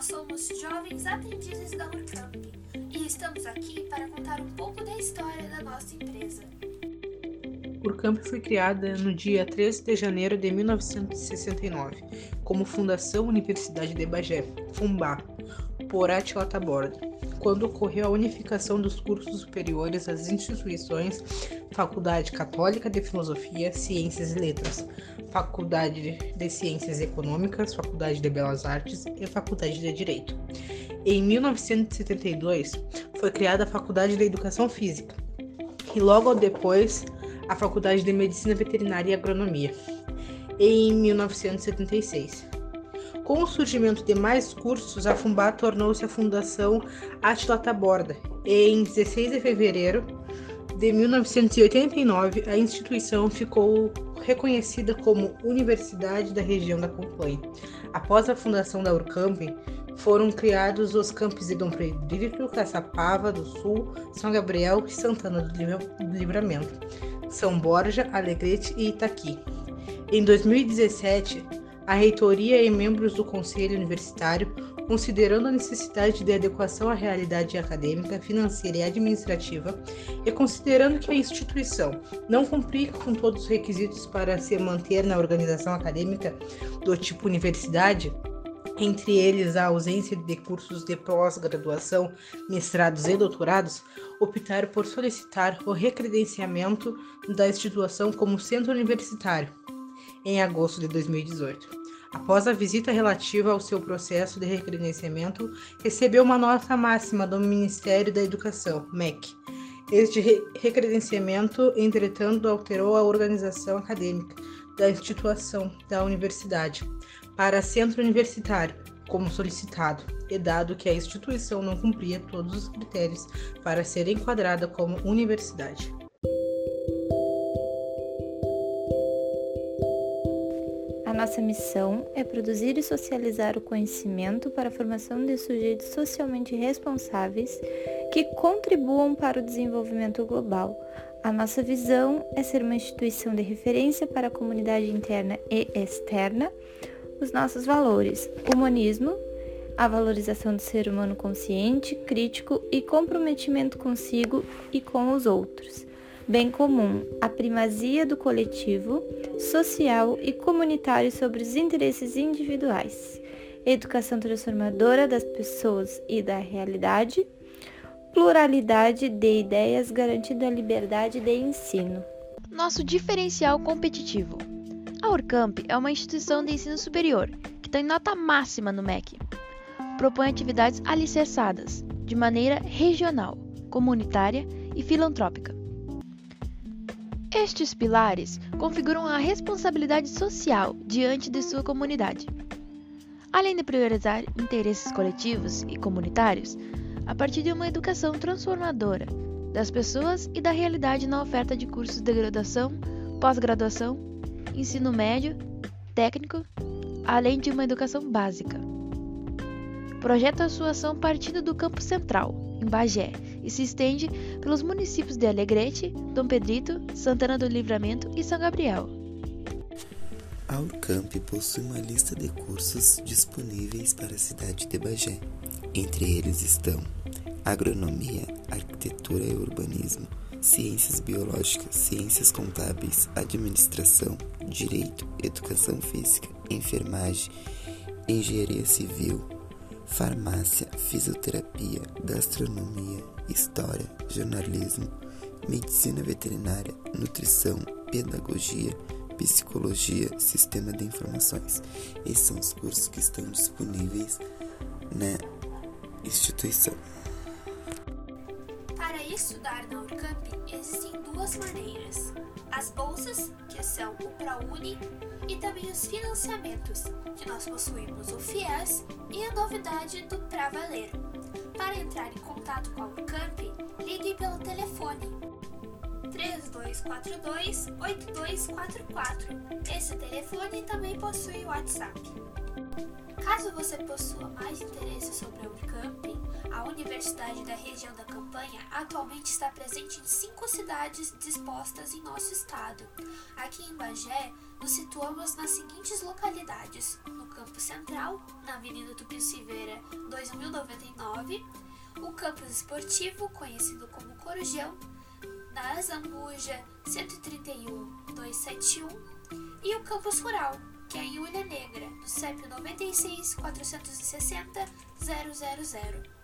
Nós somos jovens aprendizes da Urcamp e estamos aqui para contar um pouco da história da nossa empresa. Urcamp foi criada no dia 13 de janeiro de 1969 como Fundação Universidade de Bagé, FUMBA, por Attila Taborda quando ocorreu a unificação dos cursos superiores às instituições Faculdade Católica de Filosofia, Ciências e Letras, Faculdade de Ciências Econômicas, Faculdade de Belas Artes e Faculdade de Direito. Em 1972, foi criada a Faculdade de Educação Física e logo depois a Faculdade de Medicina Veterinária e Agronomia. Em 1976, com o surgimento de mais cursos, a FUMBA tornou-se a Fundação Atila Taborda. Em 16 de fevereiro de 1989, a instituição ficou reconhecida como Universidade da Região da Campanha. Após a fundação da Urcamp, foram criados os campos de Dom Pedro, Caçapava do Sul, São Gabriel e Santana do Livramento, São Borja, Alegrete e Itaqui. Em 2017, a reitoria e membros do conselho universitário, considerando a necessidade de adequação à realidade acadêmica, financeira e administrativa, e considerando que a instituição não cumprir com todos os requisitos para se manter na organização acadêmica do tipo universidade, entre eles a ausência de cursos de pós-graduação, mestrados e doutorados, optaram por solicitar o recredenciamento da instituição como centro universitário em agosto de 2018 após a visita relativa ao seu processo de recredenciamento, recebeu uma nota máxima do Ministério da Educação, MEC. Este recredenciamento, entretanto, alterou a organização acadêmica da instituição da universidade para centro universitário, como solicitado, e dado que a instituição não cumpria todos os critérios para ser enquadrada como universidade. Nossa missão é produzir e socializar o conhecimento para a formação de sujeitos socialmente responsáveis que contribuam para o desenvolvimento global. A nossa visão é ser uma instituição de referência para a comunidade interna e externa. Os nossos valores: humanismo, a valorização do ser humano consciente, crítico e comprometimento consigo e com os outros bem comum, a primazia do coletivo, social e comunitário sobre os interesses individuais, educação transformadora das pessoas e da realidade, pluralidade de ideias garantida a liberdade de ensino. Nosso diferencial competitivo. A Urcamp é uma instituição de ensino superior que tem nota máxima no MEC. Propõe atividades alicerçadas, de maneira regional, comunitária e filantrópica estes pilares configuram a responsabilidade social diante de sua comunidade. Além de priorizar interesses coletivos e comunitários, a partir de uma educação transformadora das pessoas e da realidade na oferta de cursos de graduação, pós-graduação, ensino médio, técnico, além de uma educação básica. Projeta sua ação partindo do Campo Central, em Bagé, e se estende pelos municípios de Alegrete, Dom Pedrito, Santana do Livramento e São Gabriel. A Urcamp possui uma lista de cursos disponíveis para a cidade de Bagé. Entre eles estão Agronomia, Arquitetura e Urbanismo, Ciências Biológicas, Ciências Contábeis, Administração, Direito, Educação Física, Enfermagem, Engenharia Civil, farmácia, fisioterapia, gastronomia, história, jornalismo, medicina veterinária, nutrição, pedagogia, psicologia, sistema de informações. Esses são os cursos que estão disponíveis na instituição. Para estudar na Urcamp existem duas maneiras: as bolsas, que são o ProUni, e também os financiamentos, que nós possuímos o FIES e a novidade do Pra Valer. Para entrar em contato com a Urcamp, ligue pelo telefone 3242-8244. Esse telefone também possui WhatsApp. Caso você possua mais interesse sobre a Unicamp, a Universidade da Região da Campanha atualmente está presente em cinco cidades dispostas em nosso estado. Aqui em Bagé, nos situamos nas seguintes localidades: no campus central, na Avenida Tupi Silveira 2099, o campus esportivo, conhecido como Corujão, na Zambuja 131 271, e o campus rural, que é Ilha Negra, no CEP 96 460 000.